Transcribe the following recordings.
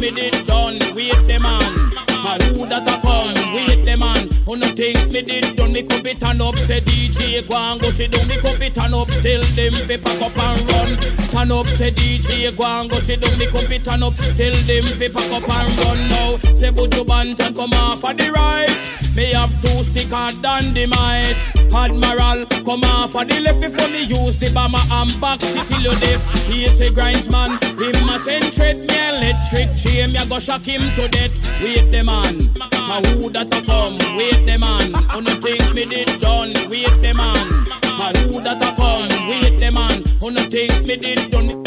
me it done, wait the man. A who that a come? Wait the man. Who no think me did done? Me could be turn up. Say DJ go and go. She do me could be turn up. Till them fi pack up and run. Turn up. Say DJ go and go. She do me could be turn up. Till them fi pack up and run now. Say Buju Banton come off of the right. Me have two sticker dynamite. Admiral come off of the left before me use the bomber and back city load it. He say grinds man. Him a send tread me electric chain. Me a go shock him to death. Wait the man. A who that a come? Wait the man. Who no think me did done? Wait the man. A who that a come? Wait the man. Who no think me did done?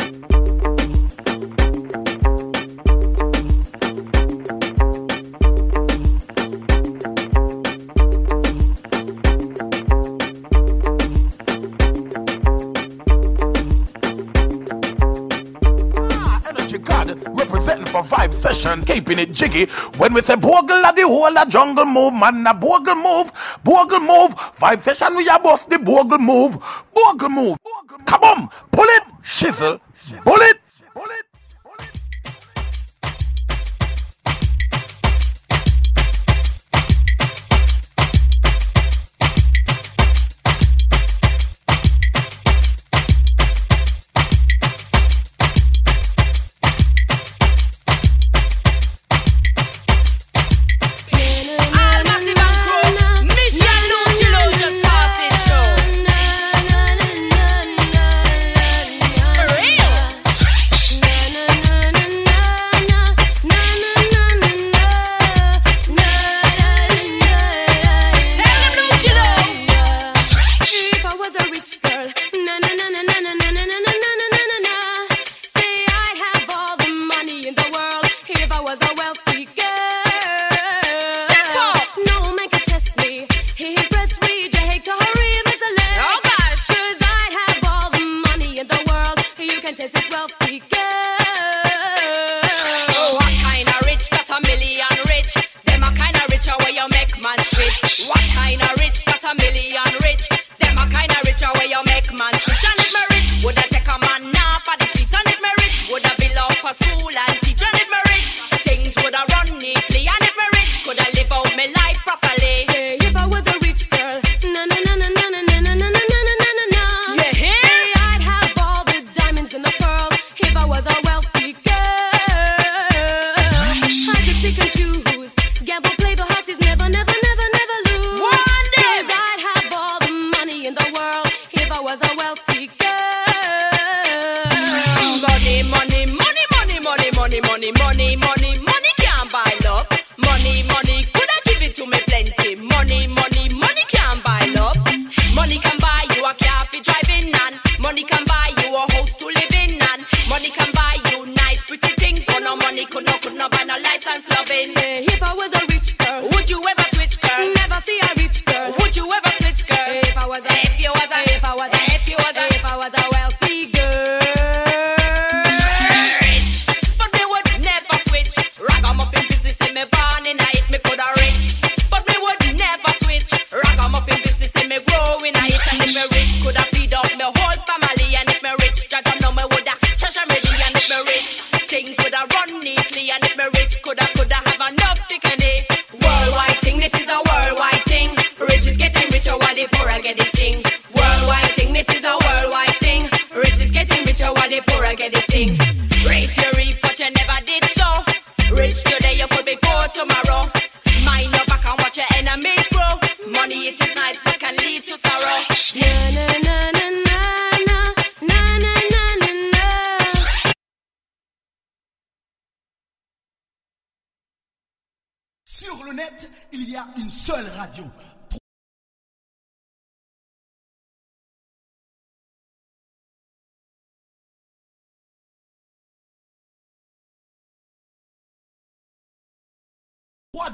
Representing for Vibe Session, keeping it jiggy. When we say bogle at the whole of jungle move, man, a bogle move, bogle move. Vibe Session, we are both the bogle move, bogle move. Come on, pull it, shizzle, pull it,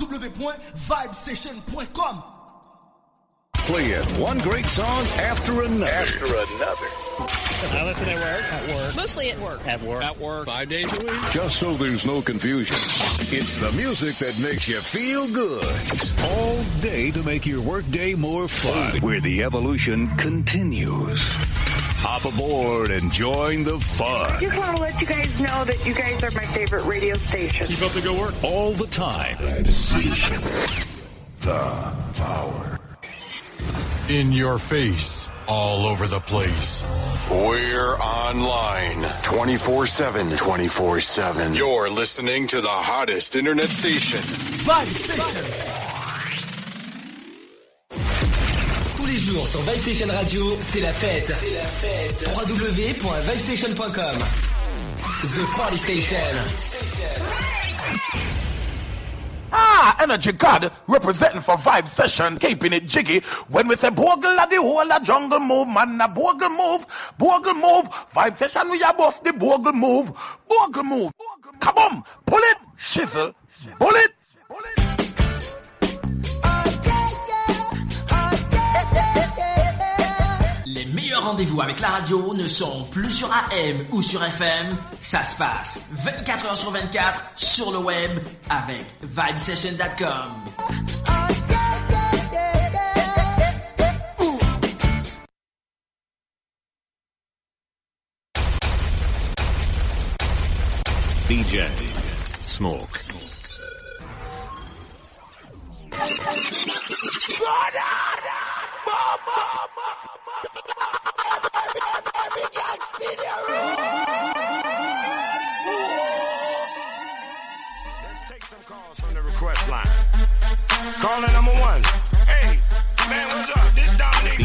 www.vibesession.com Playing one great song after another. After another. I listen at work. At work. Mostly at work. At work. At work. Five days a week. Just so there's no confusion. It's the music that makes you feel good. All day to make your workday more fun. Where the evolution continues. Hop aboard and join the fun I Just want to let you guys know that you guys are my favorite radio station. Keep up the good work. all the time. The power. In your face, all over the place. We're online 24 7. 24 7. You're listening to the hottest internet station. Vibe Session. Jours sur Vibe Station Radio, c'est la fête. Fête. www.vibestation.com The Party Station. Ah, Energy God representing for Vibe Session, keeping it jiggy. When we say Bogle of the whole of jungle move, man, a Bogle move, Bogle move. Vibe Session, we are both the Bogle move, Bogle move. On, pull it, shizzle, pull it. Meilleurs rendez-vous avec la radio ne sont plus sur AM ou sur FM. Ça se passe 24 heures sur 24 sur le web avec vibesession.com. DJ Smoke. Let's take some calls from the request line. Caller number one. Hey, man, what's up? This Dominic.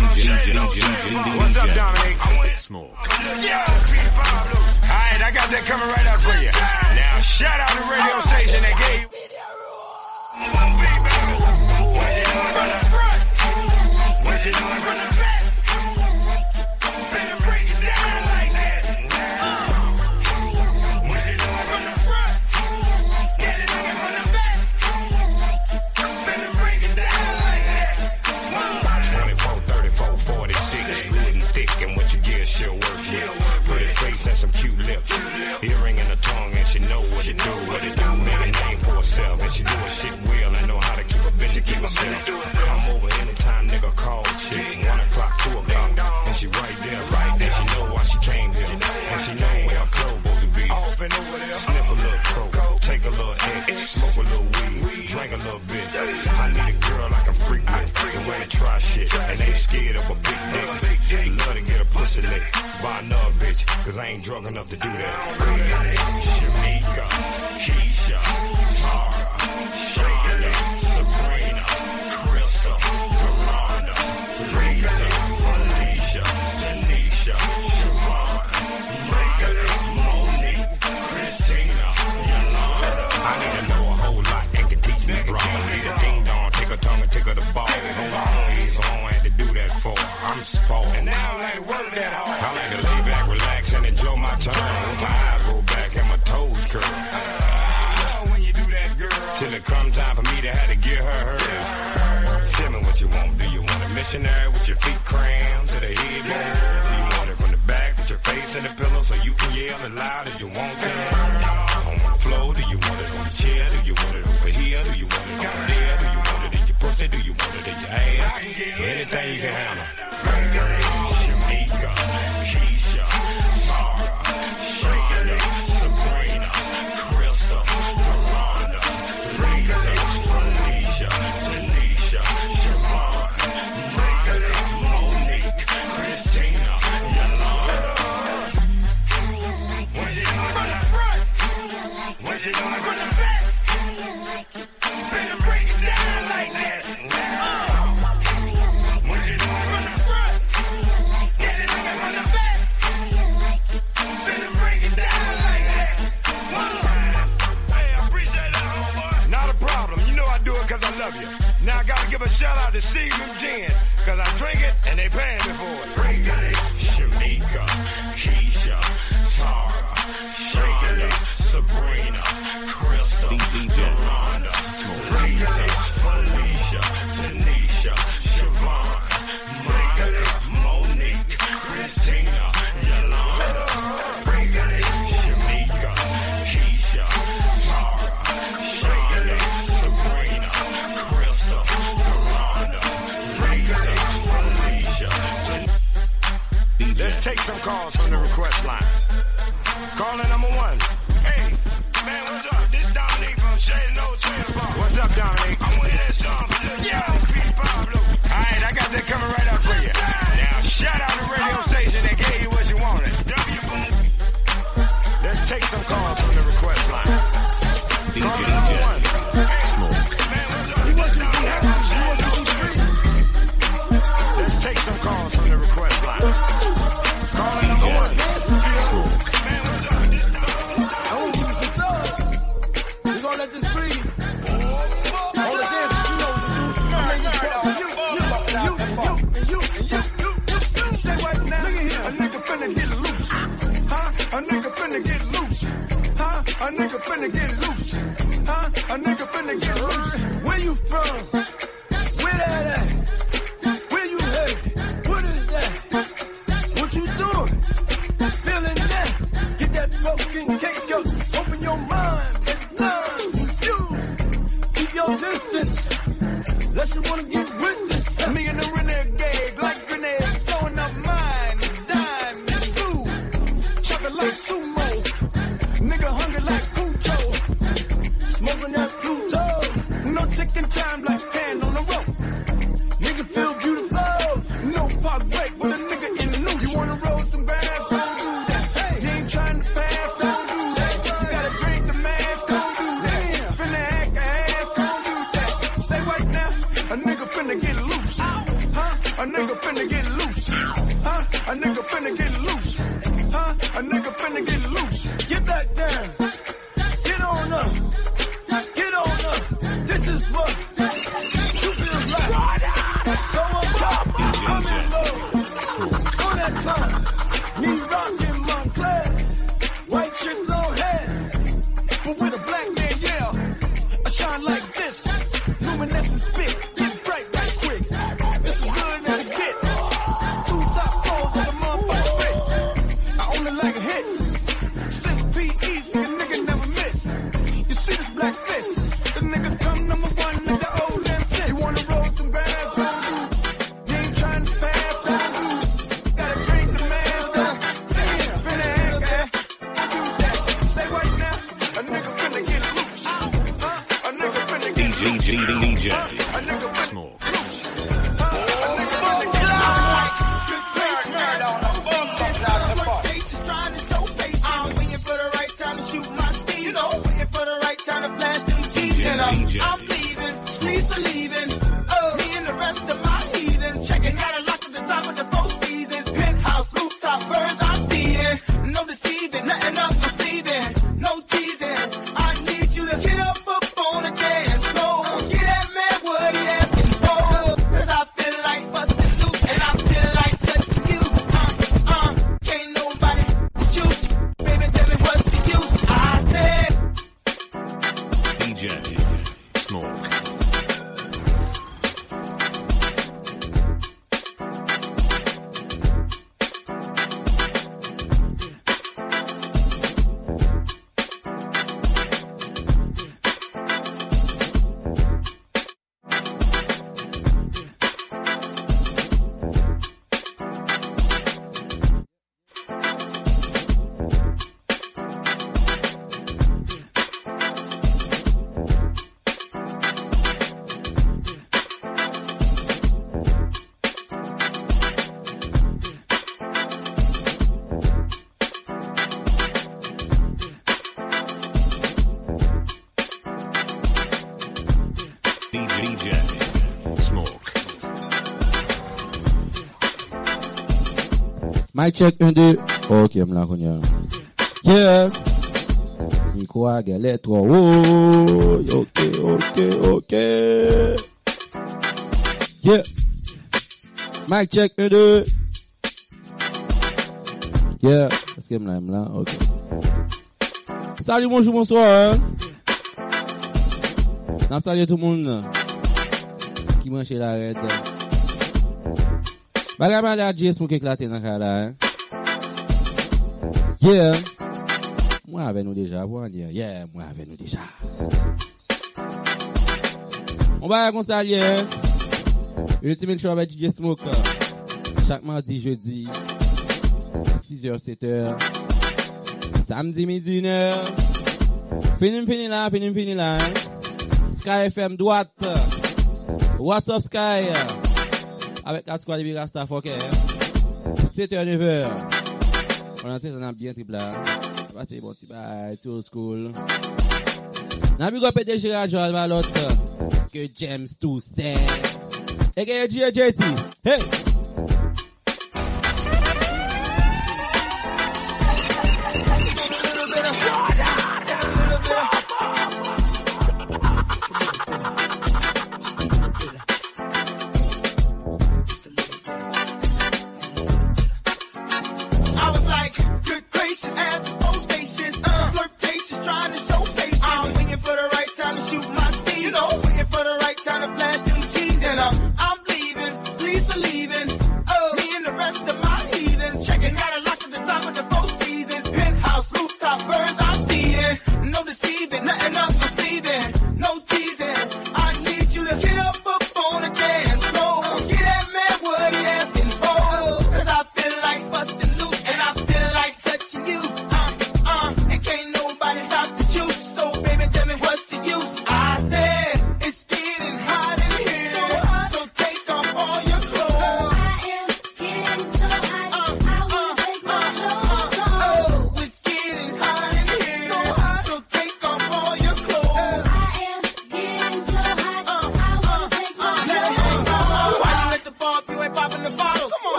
What's up, Dominic? Smoke. Yeah, Pete Pablo. All right, I got that coming right out for you. Now, shout out the radio station that gave you. What you doing from the front? Doing from some cute lips. Earring in her tongue, and she know what it do. What it do. Make a name for herself, and she do her shit well. and know how to keep a bitch and keep herself. Cause I ain't drunk enough to do that. Shamika, Keisha, Tara, Shayla, Sabrina, Crystal, Miranda, Lisa, Alicia, Tanisha, Siobhan, Monique, Christina, Yolanda. I need to know a whole lot and can teach me wrong. Need a ding dong, take her tongue and take her the ball. Hold on, I don't have to do that for. I'm spoiled. And now I like to work that hard. I like to my. With my roll back and my toes curl. When you do that, girl. Till it come time for me to have to get her hers. Tell me what you want. Do you want a missionary with your feet crammed to the headboard? Do you want it from the back with your face in the pillow so you can yell as loud as you want to? On the floor, do you want it on the chair? Do you want it over here? Do you want it over there? Do you want it in your pussy? Do you want it in your ass? Anything you can handle. Shout out to Seagram Gin, because I drink it and they paying calls on the request line. My check, 1, 2. Ok, m'la connais. Yeah. Nico a toi. Oh, ok, ok, ok. Yeah. My check, 1, 2. Yeah. Est-ce que m'la, m'la? Ok. Salut, bonjour, bonsoir. Hein. Salut tout le monde qui mange la raide. Hein. Baga mada Jess mou ke klate nan ka la, hein? Yeah! Mwen ave nou deja, pou an diye. Yeah, mwen ave nou deja. On baga kon sa liye, hein? Ultimate show avec DJ Smoke. Chaque mardi, jeudi, 6h, 7h. Samedi, midi, 1h. Fini, fini là, fini, fini là. Hein? Sky FM droite. What's up, Sky? avec la squad Big Staff, ok. 7h, 9h. On a on a bien triple là. Passez bon petit bail, petit old school. N'a plus qu'on PDG à Joel Malotte. Que James Toussaint. Et que JJT. Hey!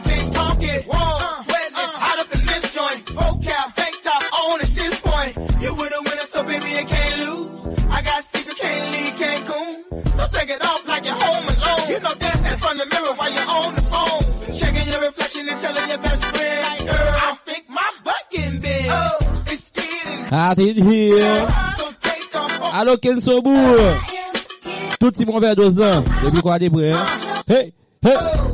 I uh, hot in I take it off like home alone. You know, dance in front of the mirror while you're on the phone. Your reflection and your best friend, like, I think my here. Oh. Ah, so take off. Allô, Kensobou. Tout si bon vers deux. Depuis quoi, des? Uh-huh. Hey, hey. Oh.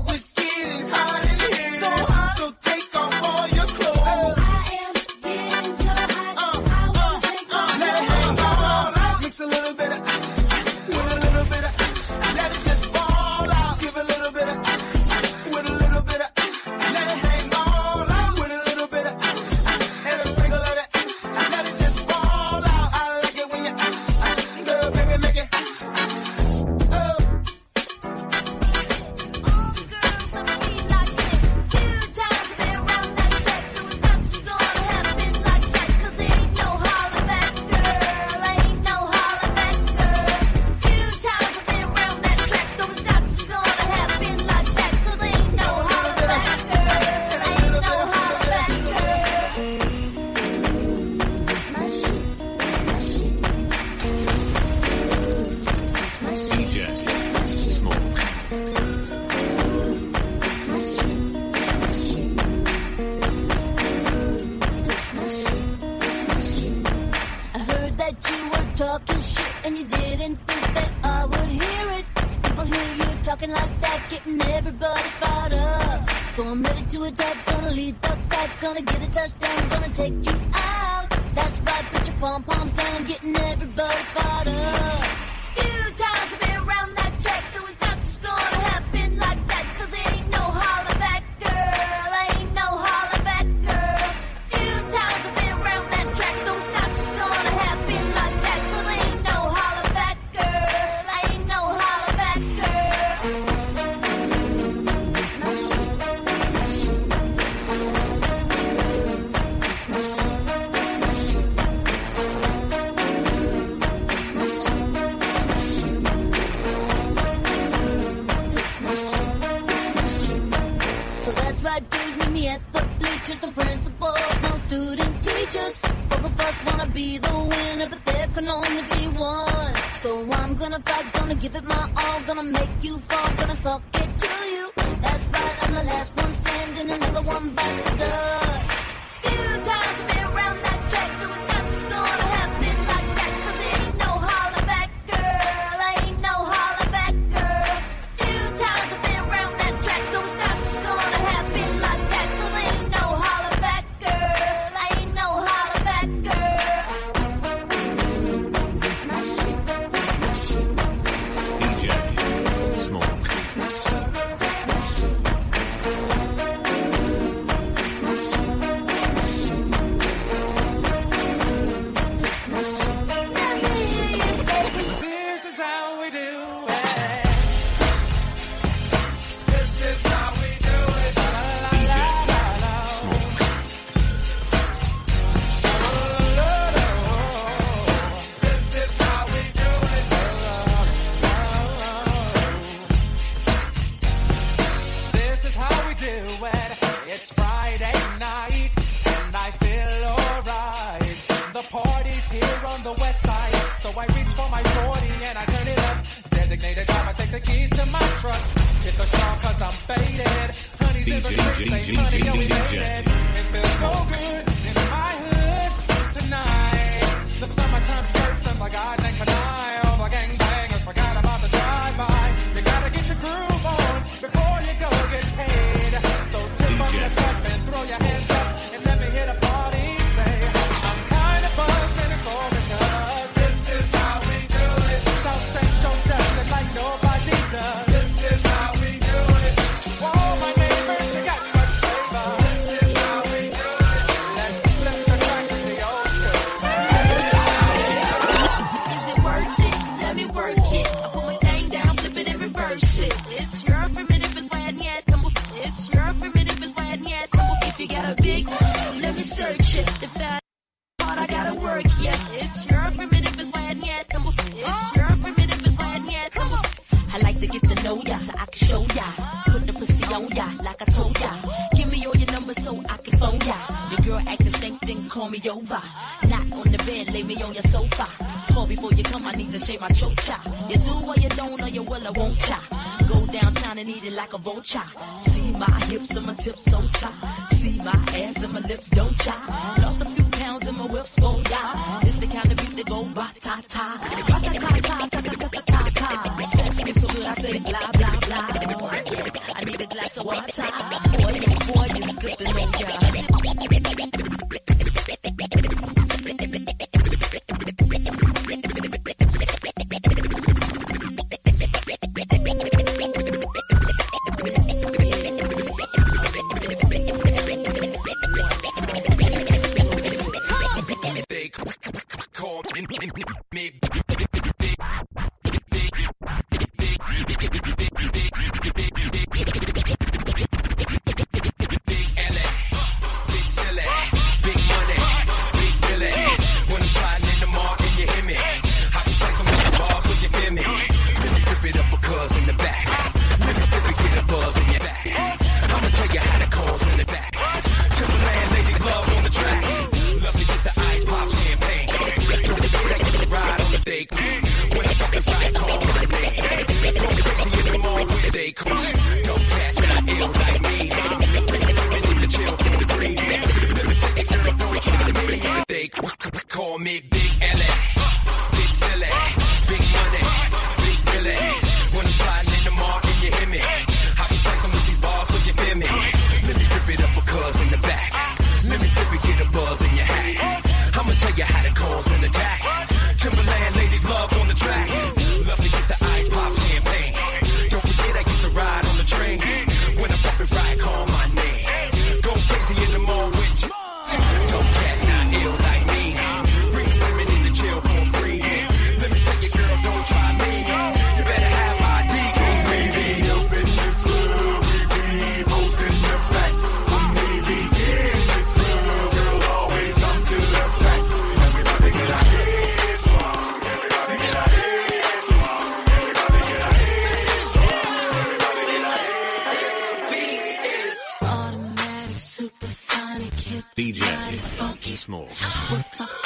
bottom. bed. It's Friday night and I feel alright. The party's here on the west side, so I reach for my 40 and I turn it up. Designated driver, take the keys to my truck. Hit the strong cause I'm faded. Honey's in the streets, ain't money, yo, we made it. Feels so good in my hood tonight. The summertime skirts and my guys ain't canine, all my gang DJ Smalls.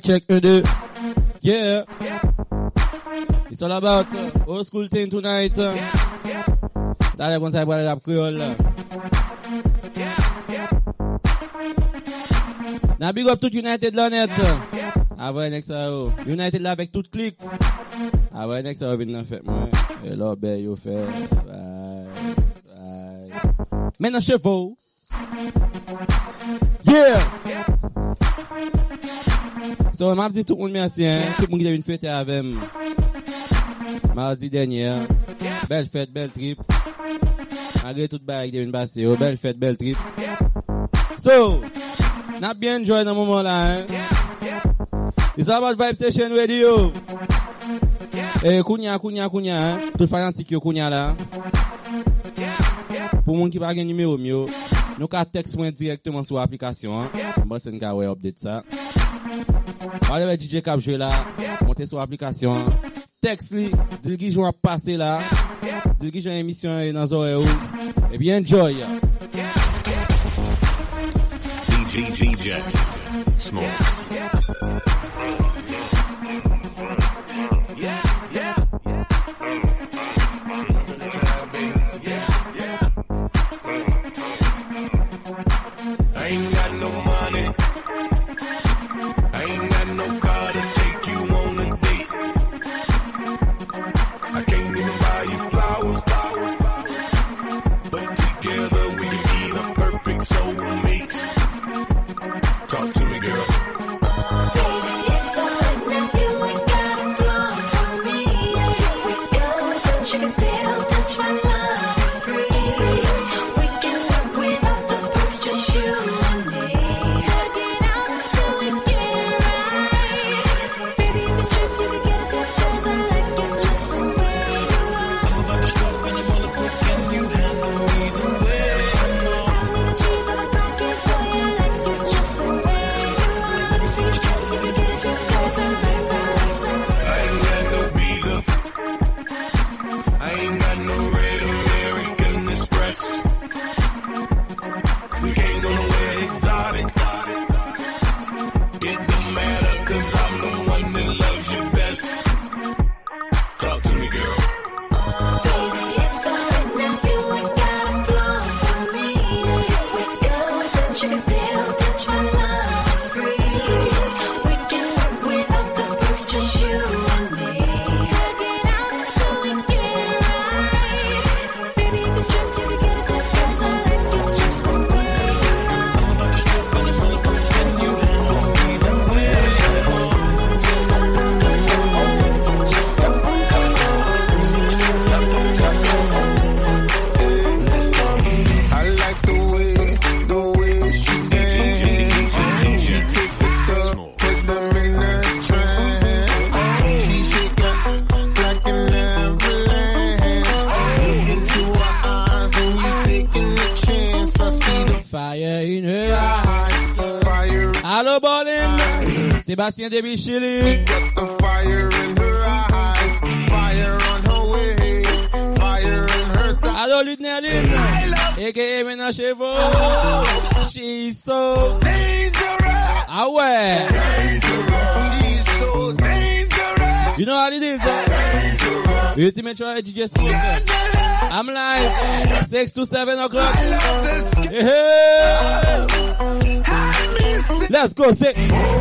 Mic check, 1, 2. Yeah. It's all about uh, old school thing tonight. Dale kon sa boy rap creole. Now big up tout United Lanet. Next yo. United la avec tout click. Avoy next sa yo vin nan fèt mwen. E lò be yo fè. Bye. Bye. Men nan chevaux. Yeah! So, m ap di tout moun mersi, yeah. tout moun ki devine fete avèm. Mardi denye, yeah. bel fèt, bel trip. Agre tout bay ki devine basè yo, bel fèt, bel trip. Yeah. So, nap bien enjoy nan mouman la, hein. It's about Vibe Session Radio. E, eh, kounya, kounya, kounya, hein. Tout fanatik yo kounya la. Pou moun ki bagen nime yo myo, nou ka teks mwen direktman sou aplikasyon, hein. Mwen sen ka wey update sa. Allez, avec DJ Cap là, montez sur l'application. Texte li, dis qui joue à passer là. Dis qui joue émission et dans oreilles ou. Eh bien, enjoy. DJ, DJ, Small. Bolin. Sébastien Demichili. the fire in her eyes, fire on her waist, fire in her thighs. Allô, Lieutenant Lynn. A.K.A. She's so dangerous. Ah ouais. She's so dangerous. You know how it is. Uh? Ultimate Try DJ Smoke. I'm live. 6 to 7 o'clock. Yeah. Let's go. Say.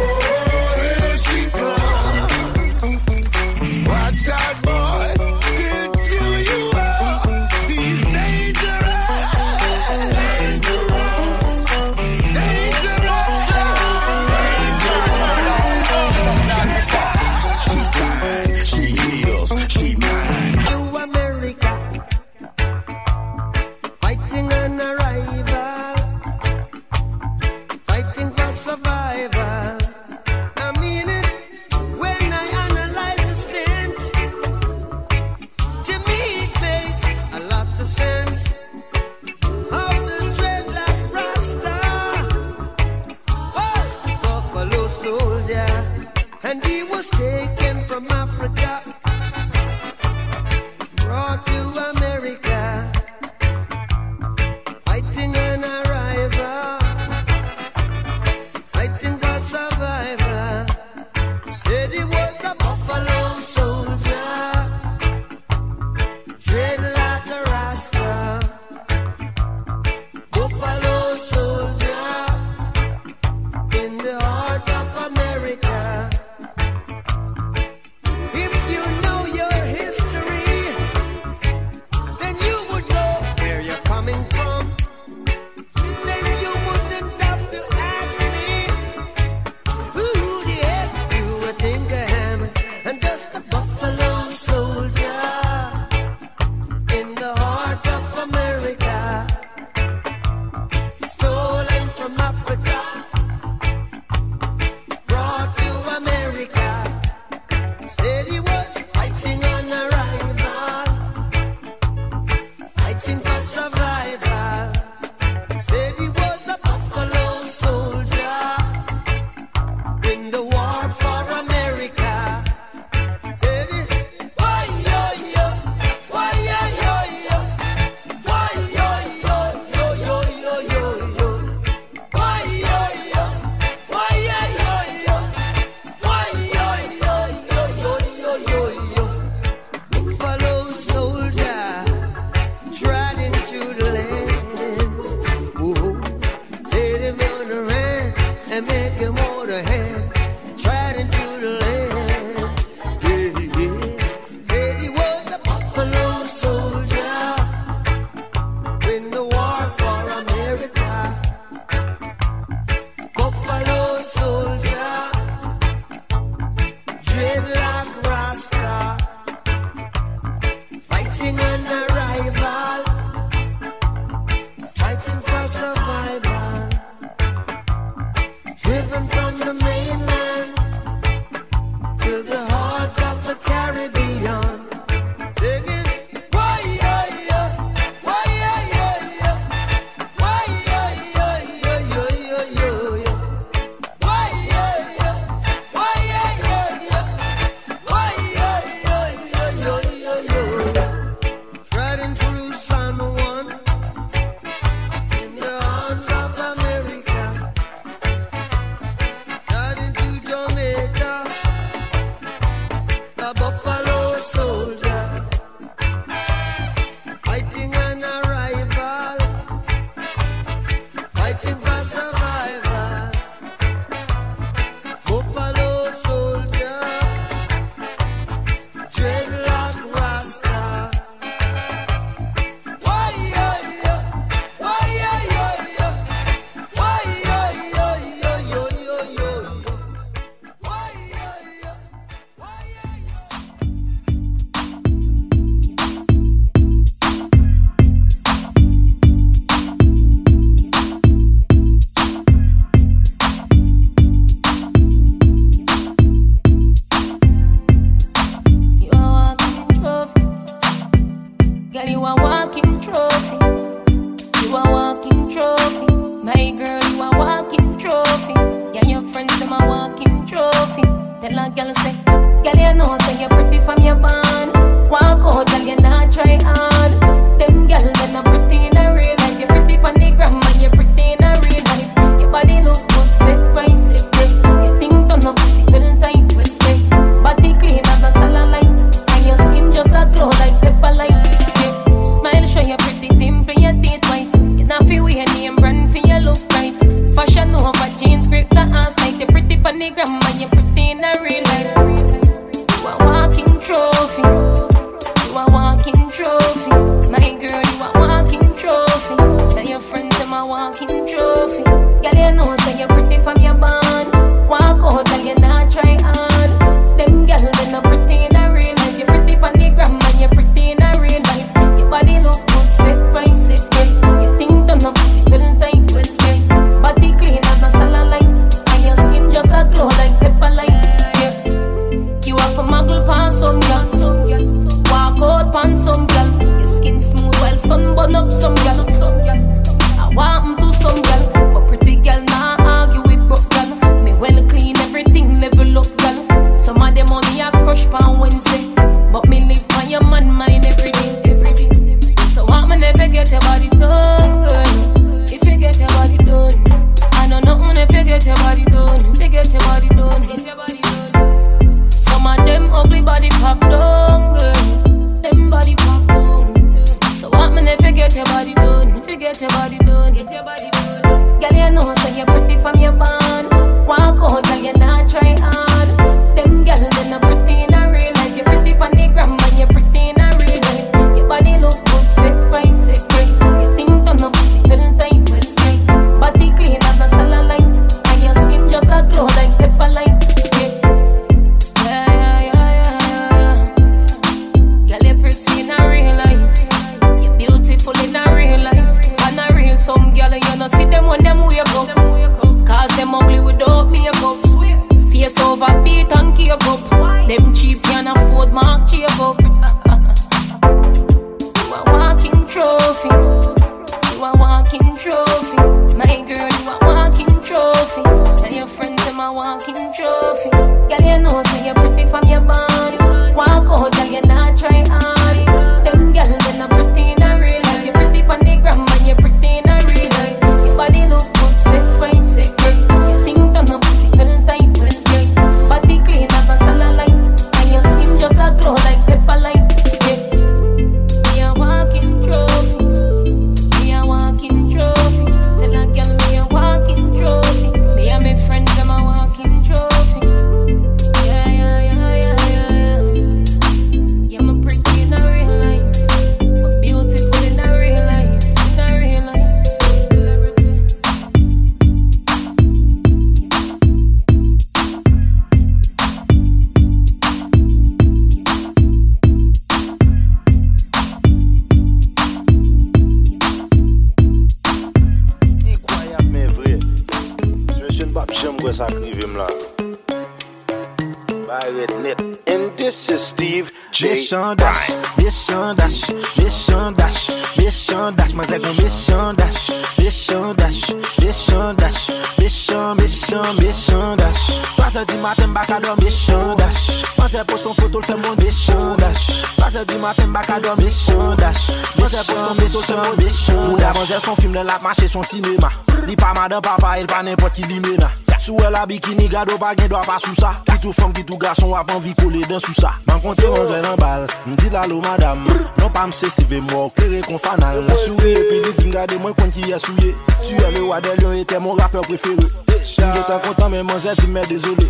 maten baka do Mechon dash. Mose pos ton feto se moun Mechon dash. Moun avanzel son film den lap mache son sinema Li pa madan papa el pa nepot ki li mena. Sou el a bikini gado pa gen do a pa sou sa Ki tou fom ki tou gason wap anvi kole den sou sa Man konte man zè nan bal Mdi lalo madam Non pa mse stive mwo kere kon fanal. Souye epi li di mgade mwen kon ki yasouye Suye le wade lyon ete mon rapper preferi Mge ten kontan men man zè di mè dezolé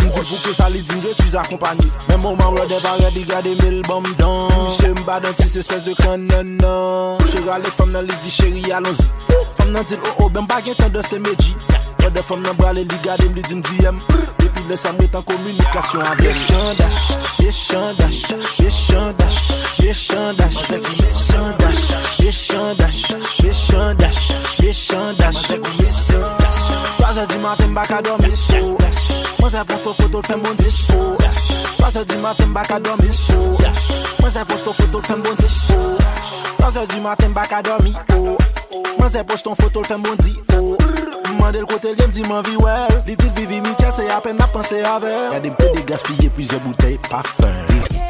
Mdi pou ke sa li din, je suis akompani Men mouman wè depare di mil bom dan mba dan ti se de kan nan nan Mche gale fèm nan li di chéri alonzi Fèm nan dil o o ben bagen tan dan se medji Wè de nan brale li mli din diyem Depi le sam wè tan komunikasyon an blè Yechandash, yechandash, yechandash, yechandash Yechandash, yechandash, yechandash, yechandash Yechandash, yechandash, yechandash Troazè Mwen se pon sto foto l fèm bon dish. Pase di maten baka domi Mwen se pon sto foto l fèm bon dish. Pase di maten baka domi Mwen se pon sto foto l fèm bon dish. Mwen del kote lèm di man viwel Li tit vivi mi chè se apen apan se avèl Yade mpe de gaspye pise boutei pa fèl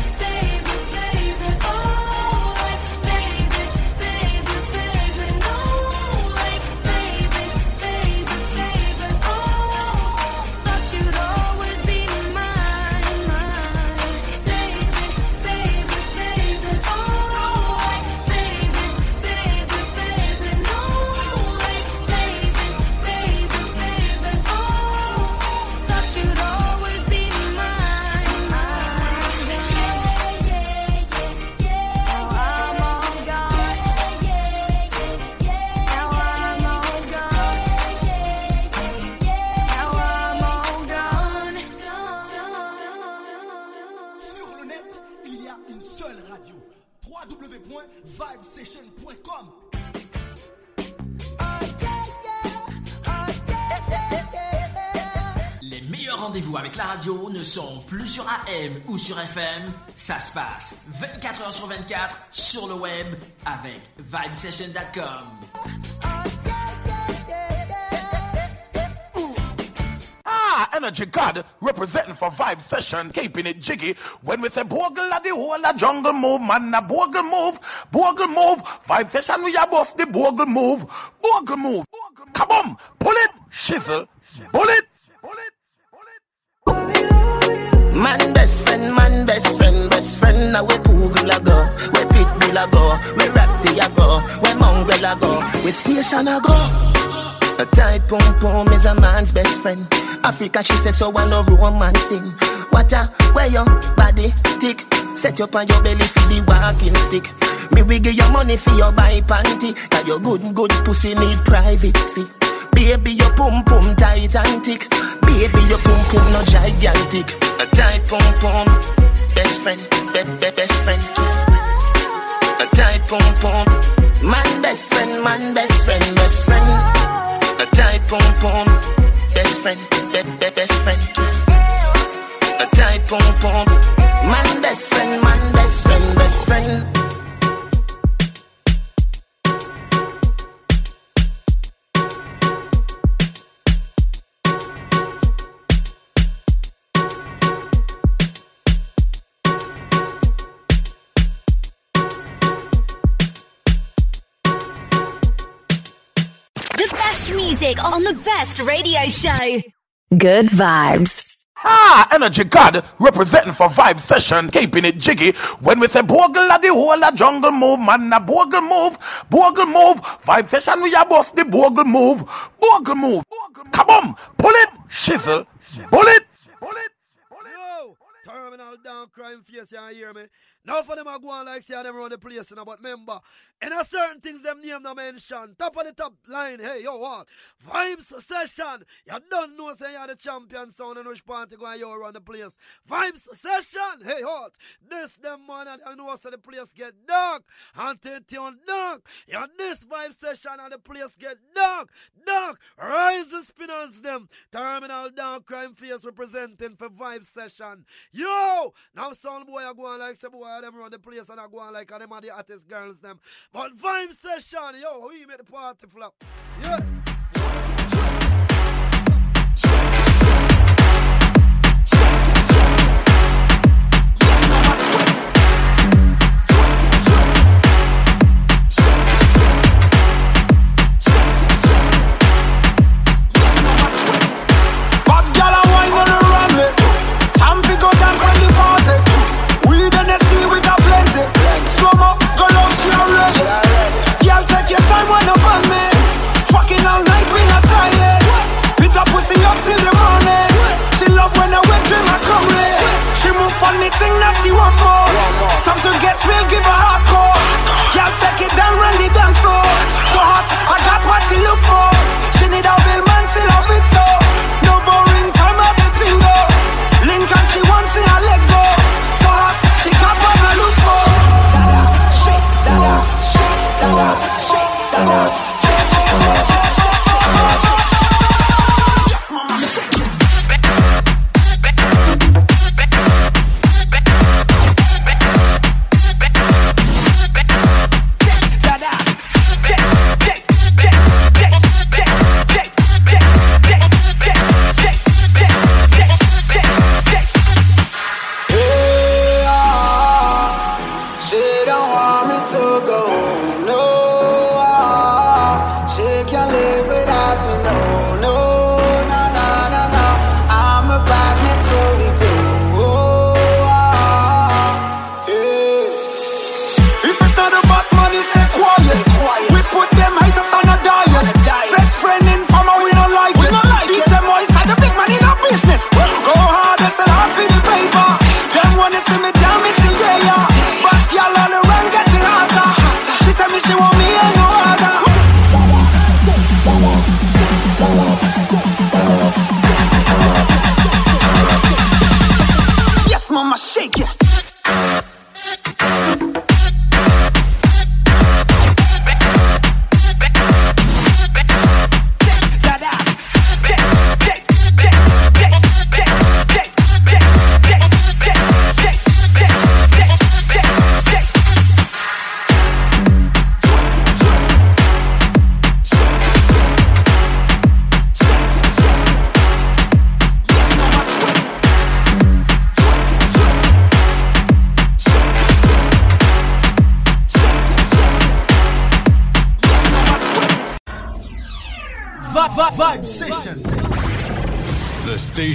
Rendez-vous avec la radio ne sont plus sur AM ou sur FM. Ça se passe 24 heures sur 24 sur le web avec vibesession.com. Ah, Energy God representing for Vibe Session, keeping it jiggy. When we say Bogle of the whole of jungle move, man, a Bogle move, Bogle move, Vibe Session, we are the Bogle move, Bogle move. On, pull it, shizzle, pull Man best friend, man best friend, best friend. Now we Google a go, we Pitbull a go, we Ratty a go, we Mongrel a go, we Station a go. A tight pum pum is a man's best friend. Africa, she says so I no romancing. What a where your body tick. Set you on your belly for the walking stick. Me we give you money for your buy panty. Now your good good pussy need privacy. Baby, your pum pum tight and thick. Baby, your pum pum no gigantic. A tight pum pum, best friend, be, be, best friend. A tight pum pum, man best friend, man best friend, best friend. A tight pum pum, best friend, be, be, best friend. A tight pum pum, man best friend, man best friend, best friend. Music on the best radio show. Good vibes. Ah, Energy God representing for Vibe Session, keeping it jiggy. When we say Bogle of the whole of jungle move, man, a Bogle move, Bogle move. Vibe Session, we are both the Bogle move, Bogle move. Come on, pull it, shizzle, pull it. Terminal down crime face, you hear me? Now for them I go on like say them run the place, you know, but remember, in a certain things them name no mention. Top of the top line, hey, yo, what? Vibes session. You don't know say you're the champion sound and which party go and you run the place. Vibes session. Hey, what? This them man and you know so the place get dark. And tune dark. You this vibe session and the place get dark. Dark. Rise the spinners them. Terminal down crime face representing for vibe session. Yo! Now sound boy I go on like some boy them run the place and I go on like and them are the girls them. But vibe session, yo, we make the party flop. Yeah.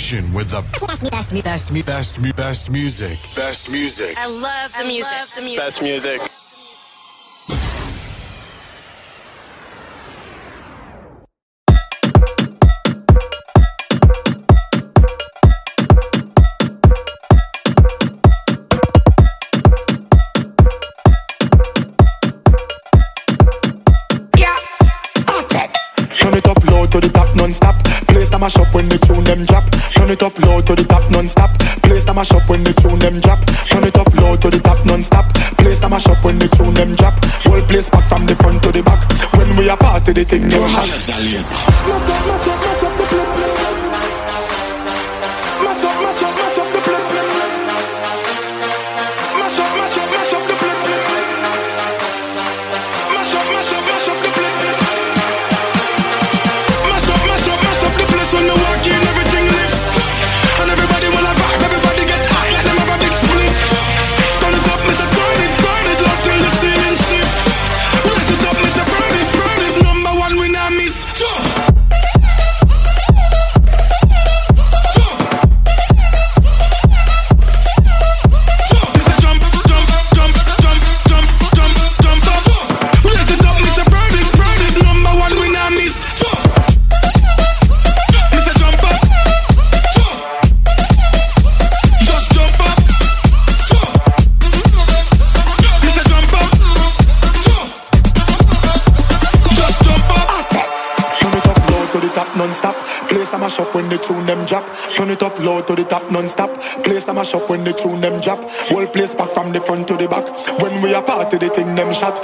Station with the best, me, best, me, best, me, best, me, best music. Best music. I love the music. the music. Best music. Mash up when the tune them drop. Turn it up low to the top non-stop. Place a mash up when the tune them drop. Whole place back from the front to the back. When we a party, the thing never hot. up, low to the top, non-stop. Place I mash up when the tune them drop. Whole place back from the front to the back. When we are party, the thing them shot.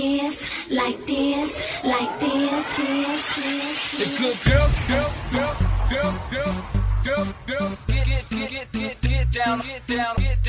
this, like this, like this, this, this. The good girls, girls, girls, girls, girls, girls, girls, get, get, get, get, get down, get down, get down.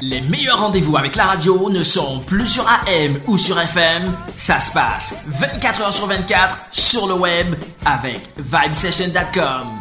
Les meilleurs rendez-vous avec la radio ne sont plus sur AM ou sur FM. Ça se passe 24h sur 24 sur le web avec vibesession.com.